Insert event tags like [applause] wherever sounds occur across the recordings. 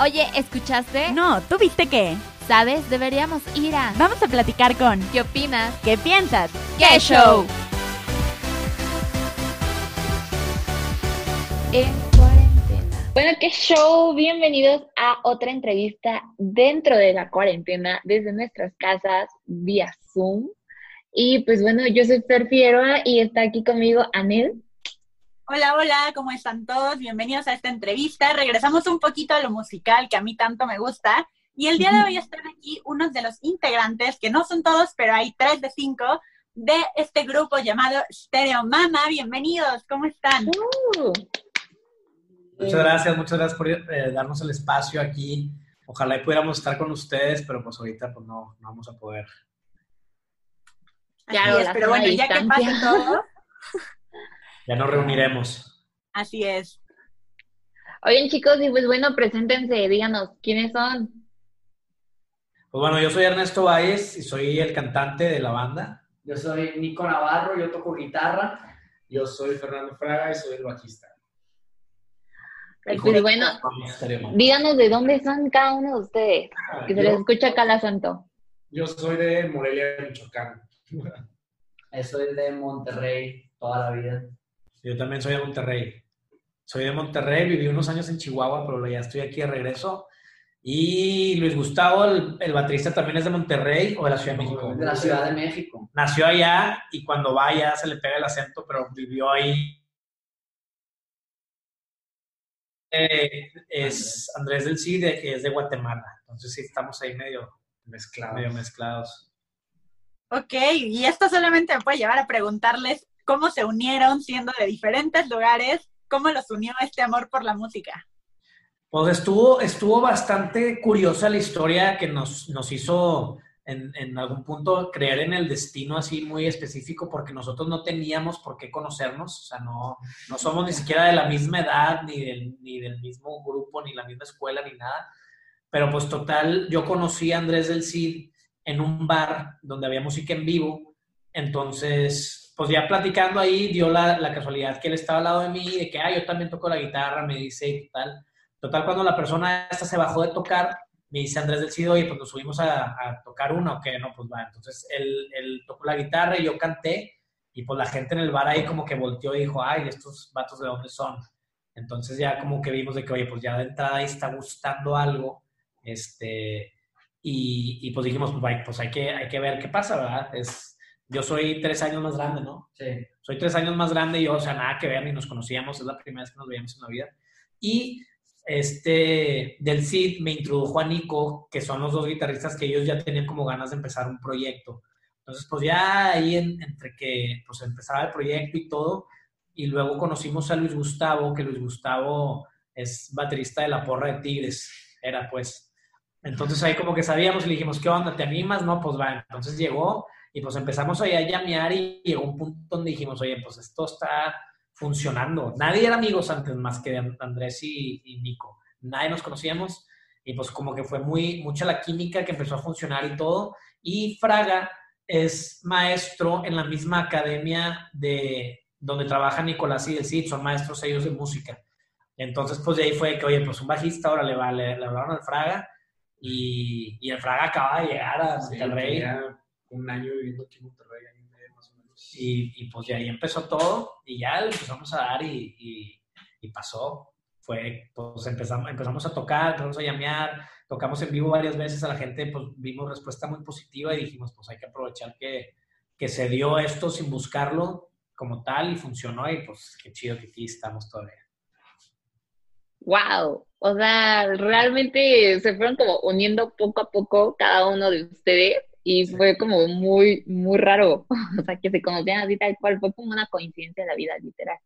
Oye, ¿escuchaste? No, ¿tú viste qué? ¿Sabes? Deberíamos ir a... Vamos a platicar con... ¿Qué opinas? ¿Qué piensas? ¡Qué show! En cuarentena. Bueno, qué show. Bienvenidos a otra entrevista dentro de la cuarentena, desde nuestras casas, vía Zoom. Y pues bueno, yo soy Fer Figueroa y está aquí conmigo Anel. Hola, hola, ¿cómo están todos? Bienvenidos a esta entrevista. Regresamos un poquito a lo musical que a mí tanto me gusta. Y el día de hoy están aquí unos de los integrantes, que no son todos, pero hay tres de cinco, de este grupo llamado Stereo Mama. Bienvenidos, ¿cómo están? Uh, Muchas gracias, muchas gracias por eh, darnos el espacio aquí. Ojalá y pudiéramos estar con ustedes, pero pues ahorita pues no, no vamos a poder. Claro, es, pero bueno, ya que pase todo, [laughs] Ya nos reuniremos. así es. Oigan chicos, y pues bueno, preséntense, díganos, ¿quiénes son? Pues bueno, yo soy Ernesto Valles y soy el cantante de la banda. Yo soy Nico Navarro, yo toco guitarra. Yo soy Fernando Fraga y soy el bajista. Pues bueno, díganos de dónde son cada uno de ustedes, que se les escucha acá el acento. yo soy de Morelia, Michoacán. Soy de Monterrey toda la vida. Yo también soy de Monterrey. Soy de Monterrey, viví unos años en Chihuahua, pero ya estoy aquí de regreso. Y Luis Gustavo, el, el baterista, también es de Monterrey o de la Ciudad de México. De la Ciudad de México. Nació allá y cuando va allá se le pega el acento, pero vivió ahí. Eh, es Andrés del Cid, que es de Guatemala. Entonces sí, estamos ahí medio, Mezclado. medio mezclados. Ok, y esto solamente me puede llevar a preguntarles cómo se unieron siendo de diferentes lugares, cómo los unió este amor por la música. Pues estuvo, estuvo bastante curiosa la historia que nos, nos hizo en, en algún punto creer en el destino así muy específico porque nosotros no teníamos por qué conocernos, o sea, no, no somos ni siquiera de la misma edad, ni del, ni del mismo grupo, ni la misma escuela, ni nada. Pero pues total, yo conocí a Andrés del Cid en un bar donde había música en vivo, entonces, pues ya platicando ahí, dio la, la casualidad que él estaba al lado de mí, de que, ah, yo también toco la guitarra, me dice y tal. Total, cuando la persona esta se bajó de tocar, me dice Andrés del Cid, oye, pues nos subimos a, tocar una o no, pues va. Entonces él, él tocó la guitarra y yo canté, y pues la gente en el bar ahí como que volteó y dijo, ay, estos vatos de dónde son. Entonces ya como que vimos de que, oye, pues ya de entrada ahí está gustando algo, este, y, y pues dijimos, pues, pues hay, que, hay que ver qué pasa, ¿verdad? Es, yo soy tres años más grande, ¿no? Sí. soy tres años más grande y yo, o sea, nada que ver, ni nos conocíamos, es la primera vez que nos veíamos en la vida. Y este, del CID me introdujo a Nico, que son los dos guitarristas que ellos ya tenían como ganas de empezar un proyecto. Entonces, pues ya ahí en- entre que pues empezaba el proyecto y todo, y luego conocimos a Luis Gustavo, que Luis Gustavo es baterista de la porra de Tigres, era pues. Entonces ahí como que sabíamos y le dijimos, ¿qué onda? ¿Te animas? No, pues va. Entonces llegó y pues empezamos ahí a llamear y llegó un punto donde dijimos, oye, pues esto está funcionando. Nadie era amigos antes más que Andrés y, y Nico. Nadie nos conocíamos y pues como que fue muy mucha la química que empezó a funcionar y todo. Y Fraga es maestro en la misma academia de donde trabaja Nicolás y el Cid, son maestros ellos de música. Entonces, pues de ahí fue que, oye, pues un bajista, ahora le, va, le, le hablaron al Fraga y, y el Fraga acaba de llegar a Sí, Monterrey. tenía un año viviendo aquí en Monterrey, y más o menos. Y, pues de ahí empezó todo y ya le empezamos a dar y pasó. Fue, pues empezamos, empezamos a tocar, empezamos a llamear, tocamos en vivo varias veces a la gente, pues vimos respuesta muy positiva y dijimos, pues hay que aprovechar que, que se dio esto sin buscarlo como tal y funcionó y pues qué chido que aquí estamos todavía. Wow, o sea, realmente se fueron como uniendo poco a poco cada uno de ustedes y fue como muy, muy raro, [laughs] o sea, que se conocían así tal cual, fue como una coincidencia de la vida, literal.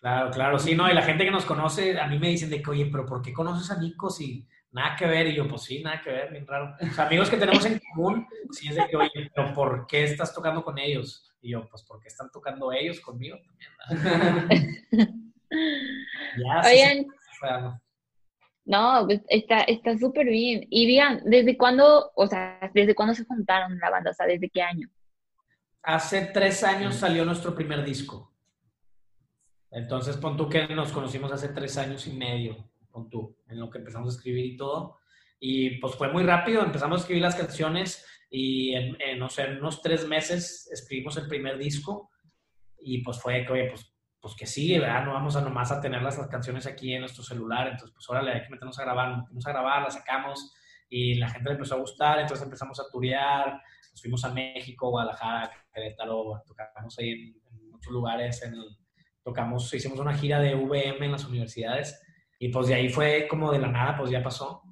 Claro, claro, sí, no, y la gente que nos conoce, a mí me dicen de que, oye, pero ¿por qué conoces a Nico si nada que ver? Y yo, pues sí, nada que ver, bien raro. O sea, amigos que tenemos en común, sí es de que, oye, pero ¿por qué estás tocando con ellos? Y yo, pues porque están tocando ellos conmigo también. ¿verdad? [laughs] [laughs] ya, sí, Oigan, sí. No, pues está está súper bien. Y digan, ¿desde cuándo, o sea, desde cuándo se juntaron la banda? O sea, ¿desde qué año? Hace tres años salió nuestro primer disco. Entonces, pon tú que nos conocimos hace tres años y medio. con tú, en lo que empezamos a escribir y todo. Y pues fue muy rápido, empezamos a escribir las canciones y en, en, no sé, en unos tres meses escribimos el primer disco y pues fue que, oye, pues, pues que sí, ¿verdad? No vamos a nomás a tener las, canciones aquí en nuestro celular, entonces pues órale, hay que meternos a grabar, nos metimos a grabar, las sacamos y la gente le empezó a gustar, entonces empezamos a turear, nos fuimos a México, Guadalajara, Querétaro, tocamos ahí en, muchos lugares, en tocamos, hicimos una gira de VM en las universidades y pues de ahí fue como de la nada, pues ya pasó.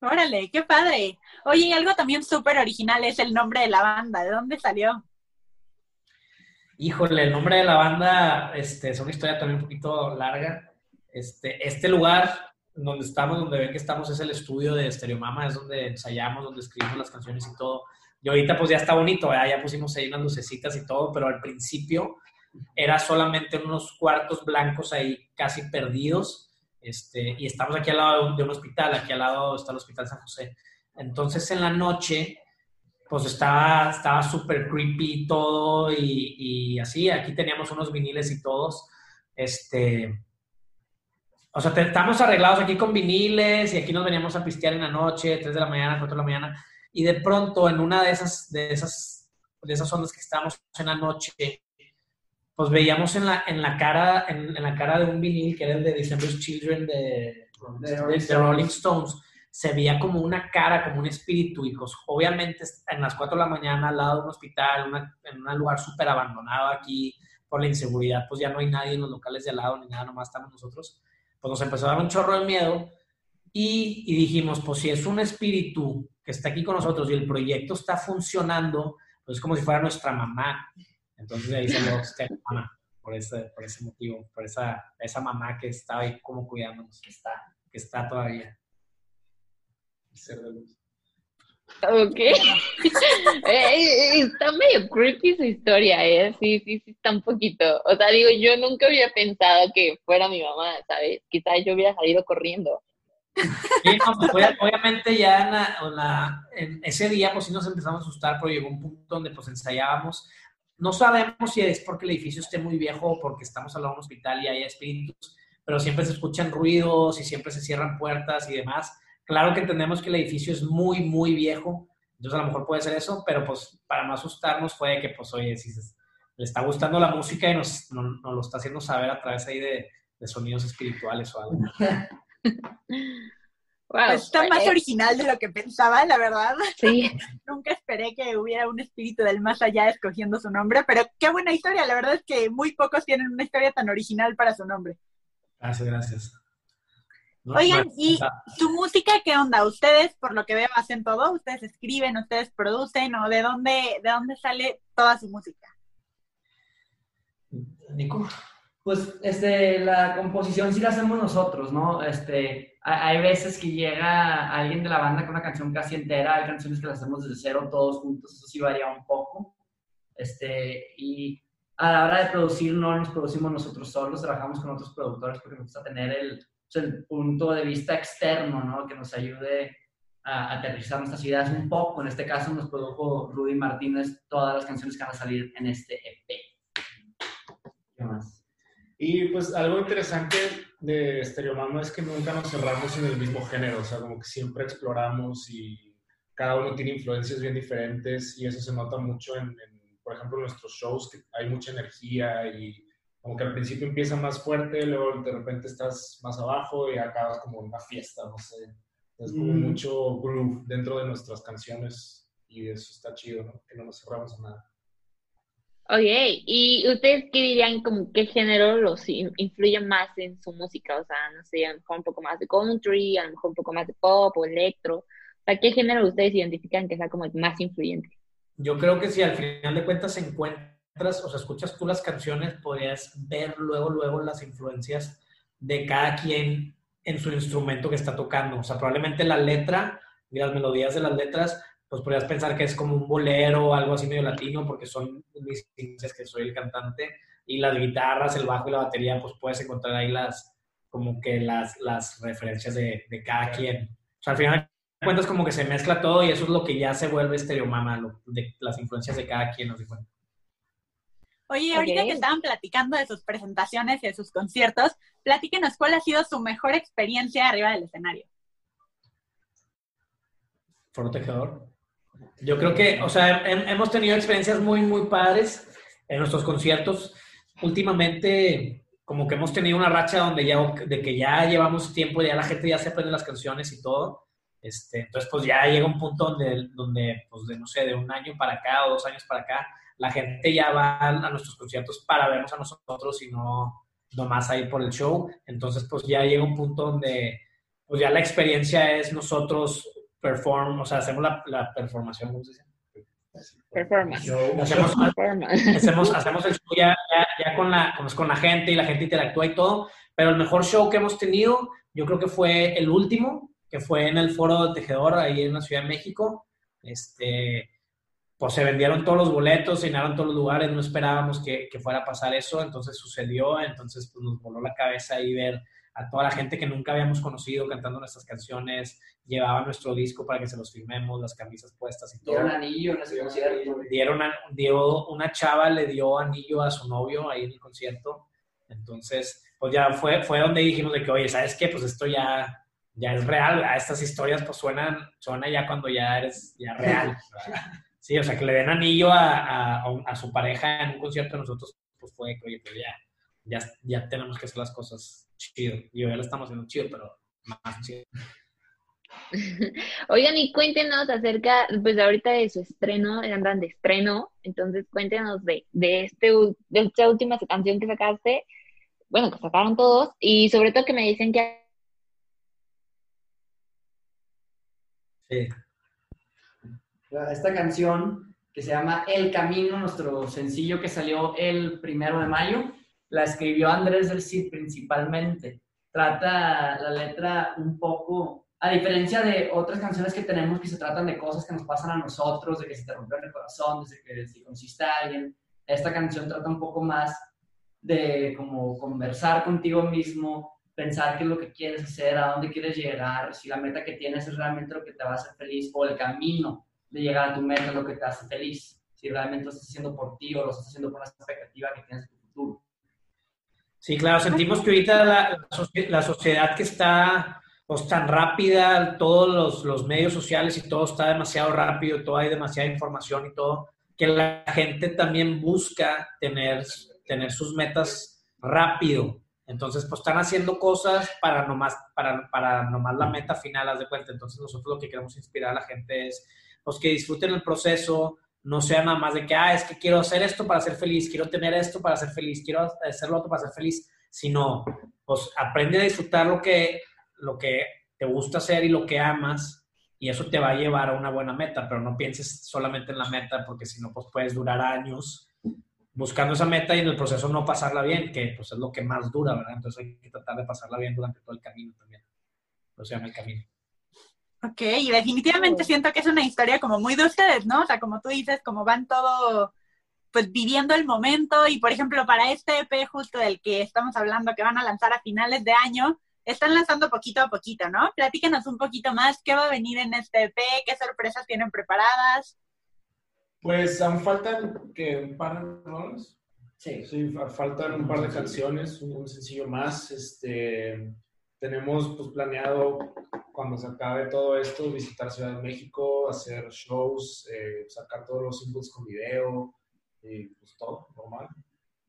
Órale, qué padre. Oye, y algo también súper original es el nombre de la banda. ¿De dónde salió? Híjole, el nombre de la banda este, es una historia también un poquito larga. Este, este lugar donde estamos, donde ven que estamos, es el estudio de Stereo Mama, es donde ensayamos, donde escribimos las canciones y todo. Y ahorita pues ya está bonito, ¿verdad? ya pusimos ahí unas lucecitas y todo, pero al principio era solamente unos cuartos blancos ahí casi perdidos este, y estamos aquí al lado de un, de un, hospital, aquí al lado está el Hospital San José. Entonces en la noche, pues estaba estaba súper creepy todo y, y, así, aquí teníamos unos viniles y todos, este, o sea, estamos arreglados aquí con viniles y aquí nos veníamos a pistear en la noche, 3 de la mañana, 4 de la mañana, y de pronto en una de esas, de esas, de esas ondas que estábamos en la noche, pues veíamos en la, en la, cara, en, en, la cara de un vinil que era el de December's Children de, de, de, de, Rolling Stones, se veía como una cara, como un espíritu, pues obviamente en las 4 de la mañana al lado de un hospital, en un lugar súper abandonado aquí por la inseguridad, pues ya no hay nadie en los locales de al lado ni nada, nomás estamos nosotros, pues nos empezó a dar un chorro de miedo y, dijimos, pues si es un espíritu que está aquí con nosotros y el proyecto está funcionando, pues es como si fuera nuestra mamá. Entonces ahí salió este mamá, por ese, por ese motivo, por esa, esa mamá que estaba ahí como cuidándonos, que está, que está todavía. Ser de luz. Ok. [laughs] está medio creepy su historia, ¿eh? Sí, sí, sí, está un poquito. O sea, digo, yo nunca había pensado que fuera mi mamá, ¿sabes? Quizás yo hubiera salido corriendo. Sí, no, pues, obviamente ya en, la, en, la, en, ese día pues sí nos empezamos a asustar, pero llegó un punto donde pues ensayábamos. No sabemos si es porque el edificio esté muy viejo o porque estamos al lado de un hospital y hay espíritus, pero siempre se escuchan ruidos y siempre se cierran puertas y demás. Claro que entendemos que el edificio es muy, muy viejo, entonces a lo mejor puede ser eso, pero pues para no asustarnos fue que pues oye, si se, le está gustando la música y nos, nos, nos, lo está haciendo saber a través ahí de, de sonidos espirituales o algo. [laughs] Wow, pues está más eh, original de lo que pensaba, la verdad. Sí. [laughs] Nunca esperé que hubiera un espíritu del más allá escogiendo su nombre, pero qué buena historia. La verdad es que muy pocos tienen una historia tan original para su nombre. Gracias, gracias. Oigan, no, ¿y su música qué onda? Ustedes, por lo que veo, hacen todo. Ustedes escriben, ustedes producen, o de dónde, de dónde sale toda su música. Nico. Pues este, la composición sí la hacemos nosotros, ¿no? Este, hay veces que llega alguien de la banda con una canción casi entera, hay canciones que las hacemos desde cero todos juntos, eso sí varía un poco. Este, y a la hora de producir no nos producimos nosotros solos, trabajamos con otros productores porque nos gusta tener el, pues, el punto de vista externo, ¿no? Que nos ayude a aterrizar nuestras ideas un poco. En este caso nos produjo Rudy Martínez todas las canciones que van a salir en este EP. ¿Qué más? Y pues algo interesante de Stereomama es que nunca nos cerramos en el mismo género, o sea, como que siempre exploramos y cada uno tiene influencias bien diferentes y eso se nota mucho en, en por ejemplo, en nuestros shows, que hay mucha energía y como que al principio empieza más fuerte, luego de repente estás más abajo y acabas como una fiesta, no sé. Es como mm. mucho groove dentro de nuestras canciones y eso está chido, ¿no? Que no nos cerramos a nada. Ok, ¿y ustedes qué dirían como qué género los influye más en su música? O sea, no sé, a lo mejor un poco más de country, a lo mejor un poco más de pop o electro. O sea, ¿qué género ustedes identifican que sea como el más influyente? Yo creo que si al final de cuentas encuentras, o sea, escuchas tú las canciones, podrías ver luego, luego las influencias de cada quien en su instrumento que está tocando. O sea, probablemente la letra y las melodías de las letras pues podrías pensar que es como un bolero o algo así medio latino, porque son mis que soy el cantante, y las guitarras, el bajo y la batería, pues puedes encontrar ahí las, como que las, las referencias de, de cada quien. O sea, al final cuentas como que se mezcla todo y eso es lo que ya se vuelve estereomama, lo, de las influencias de cada quien, ¿no se cuenta? Oye, ahorita Ok. que estaban platicando de sus presentaciones y de sus conciertos, platíquenos cuál ha sido su mejor experiencia arriba del escenario. Foro Tejedor. Yo creo que, o sea, hem- hemos tenido experiencias muy, muy padres en nuestros conciertos. Últimamente, como que hemos tenido una racha donde ya, de que ya llevamos tiempo, ya la gente ya se aprende las canciones y todo. Este, entonces, pues ya llega un punto donde, donde, pues de, no sé, de un año para acá o dos años para acá, la gente ya va a nuestros conciertos para vernos a nosotros y no nomás a ir por el show. Entonces, pues ya llega un punto donde, pues ya la experiencia es nosotros perform, o sea, hacemos la, la performación, ¿cómo se dice? Performance. Hacemos, Performance. [laughs] hacemos, hacemos el show ya, ya, ya con, la, con, con la gente y la gente interactúa y todo, pero el mejor show que hemos tenido, yo creo que fue el último, que fue en el Foro de Tejedor, ahí en la Ciudad de México. Este, pues se vendieron todos los boletos, se llenaron todos los lugares, no esperábamos que, que fuera a pasar eso, entonces sucedió, entonces pues nos voló la cabeza ahí ver a toda la gente que nunca habíamos conocido cantando nuestras canciones, llevaba nuestro disco para que se los firmemos, las camisas puestas y todo. Dieron anillo en ese concierto. Dieron a- dio, una chava le dio anillo a su novio ahí en el concierto. Entonces, pues ya fue, fue donde dijimos de que, oye, ¿sabes qué? Pues esto ya, ya es real, ¿verdad? Estas historias pues suenan, suena ya cuando ya eres ya real. ¿verdad? [laughs] Sí, o sea, que le den anillo a, a, a su pareja en un concierto de nosotros, pues fue oye, pues ya, ya, ya tenemos que hacer las cosas chido. Y ya lo estamos haciendo chido, pero más chido. [laughs] Oigan, y cuéntenos acerca, pues ahorita de su estreno, andan de estreno, entonces cuéntenos de, de, este, de esta última canción que sacaste, bueno, que sacaron todos, y sobre todo que me dicen que Sí. Esta canción que se llama El Camino, nuestro sencillo que salió el primero de mayo, la escribió Andrés del Cid principalmente. Trata la letra un poco, a diferencia de otras canciones que tenemos que se tratan de cosas que nos pasan a nosotros, de que se te rompió el corazón, de que si conociste a alguien. Esta canción trata un poco más de como conversar contigo mismo, pensar qué es lo que quieres hacer, a dónde quieres llegar, si la meta que tienes es realmente lo que te va a hacer feliz o el camino de llegar a tu meta lo que te hace feliz, si realmente lo estás haciendo por ti o lo estás haciendo por una expectativa que tienes de tu futuro. Sí, claro, sentimos que ahorita la, la sociedad que está pues, tan rápida, todos los, los medios sociales y todo está demasiado rápido, todo hay demasiada información y todo, que la gente también busca tener, tener sus metas rápido. Entonces, pues están haciendo cosas para nomás, para, para nomás la meta final, haz de cuenta. Entonces, nosotros lo que queremos inspirar a la gente es pues, que disfruten el proceso, no sea nada más de que, ah, es que quiero hacer esto para ser feliz, quiero tener esto para ser feliz, quiero hacer lo otro para ser feliz, sino, pues aprende a disfrutar lo que, lo que te gusta hacer y lo que amas, y eso te va a llevar a una buena meta, pero no pienses solamente en la meta, porque si no, pues puedes durar años buscando esa meta y en el proceso no pasarla bien, que pues es lo que más dura, ¿verdad? Entonces hay que tratar de pasarla bien durante todo el camino también. Eso se llama el camino. Ok, y definitivamente siento que es una historia como muy de ustedes, ¿no? O sea, como tú dices, como van todo, pues viviendo el momento y, por ejemplo, para este EP justo del que estamos hablando, que van a lanzar a finales de año, están lanzando poquito a poquito, ¿no? Platíquenos un poquito más, ¿qué va a venir en este EP? ¿Qué sorpresas tienen preparadas? Pues aún faltan que un par de rolas. Sí. Sí, fa- faltan un par de canciones, un, un sencillo más. Este, tenemos pues, planeado, cuando se acabe todo esto, visitar Ciudad de México, hacer shows, eh, sacar todos los singles con video y pues todo, normal.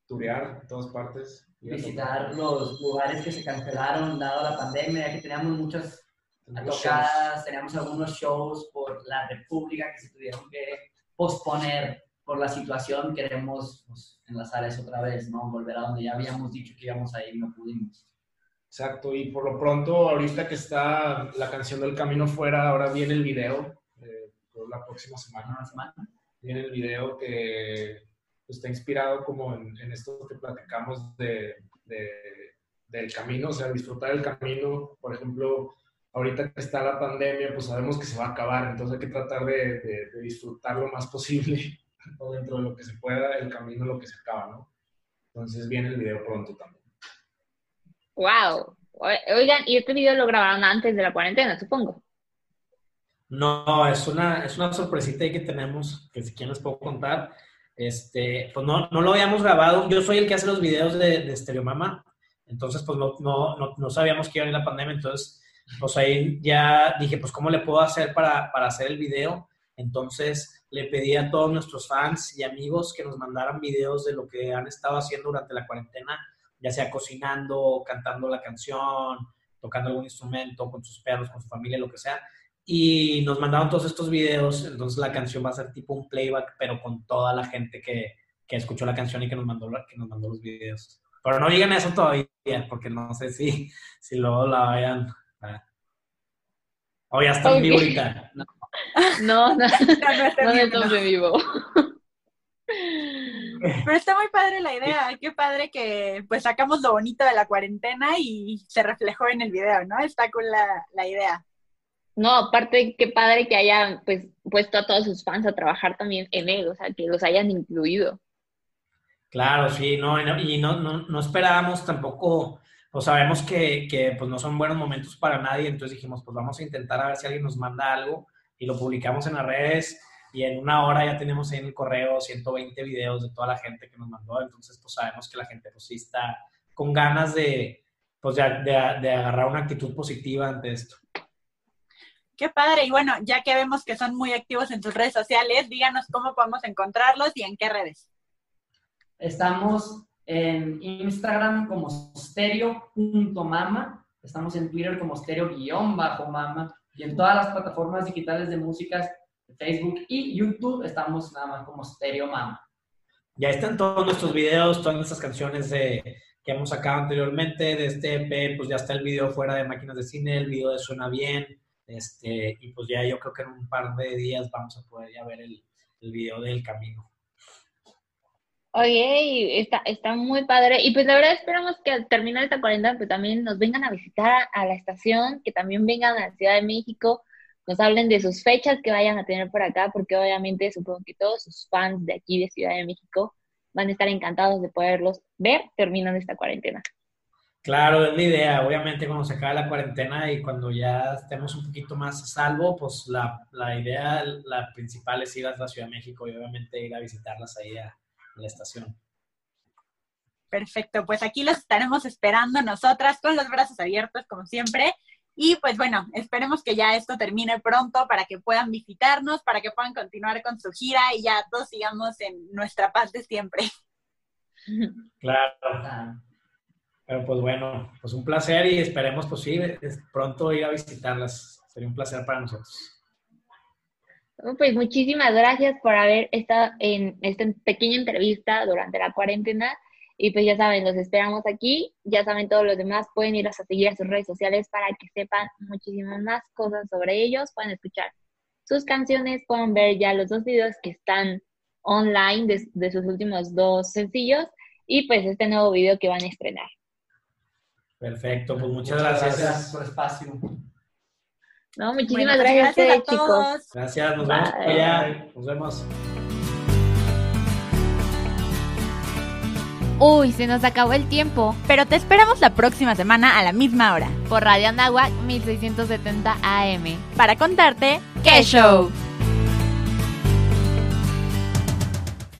Turear en todas partes. Visitar los lugares que se cancelaron dado la pandemia, que teníamos muchas tocadas, teníamos algunos shows por la República que se tuvieron que posponer por la situación. Queremos pues, enlazar eso otra vez, ¿no? Volver a donde ya habíamos dicho que íbamos a ir y no pudimos. Exacto, y por lo pronto, ahorita que está la canción del Camino Fuera, ahora viene el video, eh, por la próxima semana. Una semana. Viene el video que está inspirado como en, en esto que platicamos de, de- del camino, o sea, disfrutar el camino. Por ejemplo, ahorita que está la pandemia, pues sabemos que se va a acabar, entonces hay que tratar de, de- de disfrutar lo más posible, [laughs] o dentro de lo que se pueda, el camino lo que se acaba, ¿no? Entonces viene el video pronto también. wow. Oigan, y este video lo grabaron antes de la cuarentena, supongo. No, es una, es una sorpresita ahí que tenemos, que si quieren les puedo contar. este, pues no, no lo habíamos grabado. Yo soy el que hace los videos de, de Stereo Mama, entonces pues no, no, no, no sabíamos que iba a venir la pandemia, entonces pues ahí ya dije, pues cómo le puedo hacer para, para hacer el video. Entonces le pedí a todos nuestros fans y amigos que nos mandaran videos de lo que han estado haciendo durante la cuarentena, ya sea cocinando, cantando la canción, tocando algún instrumento con sus perros, con su familia, lo que sea. Y nos mandaron todos estos videos, entonces la canción va a ser tipo un playback, pero con toda la gente que, que escuchó la canción y que nos mandó, que nos mandó los videos. Pero no digan eso todavía, porque no sé si, si luego la vayan. A- O ya está en vivo ahorita. No. No, no, No, estamos en vivo. Pero está muy padre la idea, qué padre que pues sacamos lo bonito de la cuarentena y se reflejó en el video, ¿no? Está con la, la idea. No, aparte, qué padre que hayan pues puesto a todos sus fans a trabajar también en él, o sea, que los hayan incluido. Claro, sí, no, y no, no, no esperábamos tampoco, pues sabemos que, que pues no son buenos momentos para nadie, entonces dijimos, pues vamos a intentar a ver si alguien nos manda algo y lo publicamos en las redes y en una hora ya tenemos ahí en el correo 120 videos de toda la gente que nos mandó, entonces pues sabemos que la gente pues sí está con ganas de, pues de, de, de agarrar una actitud positiva ante esto. Qué padre. Y bueno, ya que vemos que son muy activos en sus redes sociales, díganos cómo podemos encontrarlos y en qué redes. Estamos en Instagram como stereo.mama, estamos en Twitter como stereo-mama y en todas las plataformas digitales de músicas, Facebook y YouTube estamos nada más como Stereo Mama. Ya están todos nuestros videos, todas nuestras canciones de, que hemos sacado anteriormente de este EP, pues ya está el video fuera de máquinas de cine, el video de Suena Bien, este, y pues ya yo creo que en un par de días vamos a poder ya ver el, el video del camino. Oye, está, está muy padre. Y pues la verdad esperamos que al terminar esta cuarentena pues también nos vengan a visitar a, la estación, que también vengan a la Ciudad de México, nos hablen de sus fechas que vayan a tener por acá, porque obviamente supongo que todos sus fans de aquí de Ciudad de México van a estar encantados de poderlos ver terminando esta cuarentena. Claro, es la idea. Obviamente cuando se acabe la cuarentena y cuando ya estemos un poquito más a salvo, pues la, la idea, la principal es ir a la Ciudad de México y obviamente ir a visitarlas ahí a la estación. Perfecto, pues aquí los estaremos esperando nosotras con los brazos abiertos, como siempre. Y pues bueno, esperemos que ya esto termine pronto para que puedan visitarnos, para que puedan continuar con su gira y ya todos sigamos en nuestra paz de siempre. Claro. Pero pues bueno, pues un placer y esperemos pues sí, pronto ir a visitarlas. Sería un placer para nosotros. Pues muchísimas gracias por haber estado en esta pequeña entrevista durante la cuarentena. Y pues ya saben, los esperamos aquí. Ya saben, todos los demás pueden ir a seguir a sus redes sociales para que sepan muchísimas más cosas sobre ellos. Pueden escuchar sus canciones, pueden ver ya los dos videos que están online de, de sus últimos dos sencillos y pues este nuevo video que van a estrenar. Perfecto, pues muchas gracias. por el espacio. ¿No? Muchísimas gracias, a ustedes, a chicos. todos. Gracias, nos vemos allá. Nos vemos. Uy, se nos acabó el tiempo. Pero te esperamos la próxima semana a la misma hora Por Radio Anáhuac 1670 AM. para contarte ¡Qué show!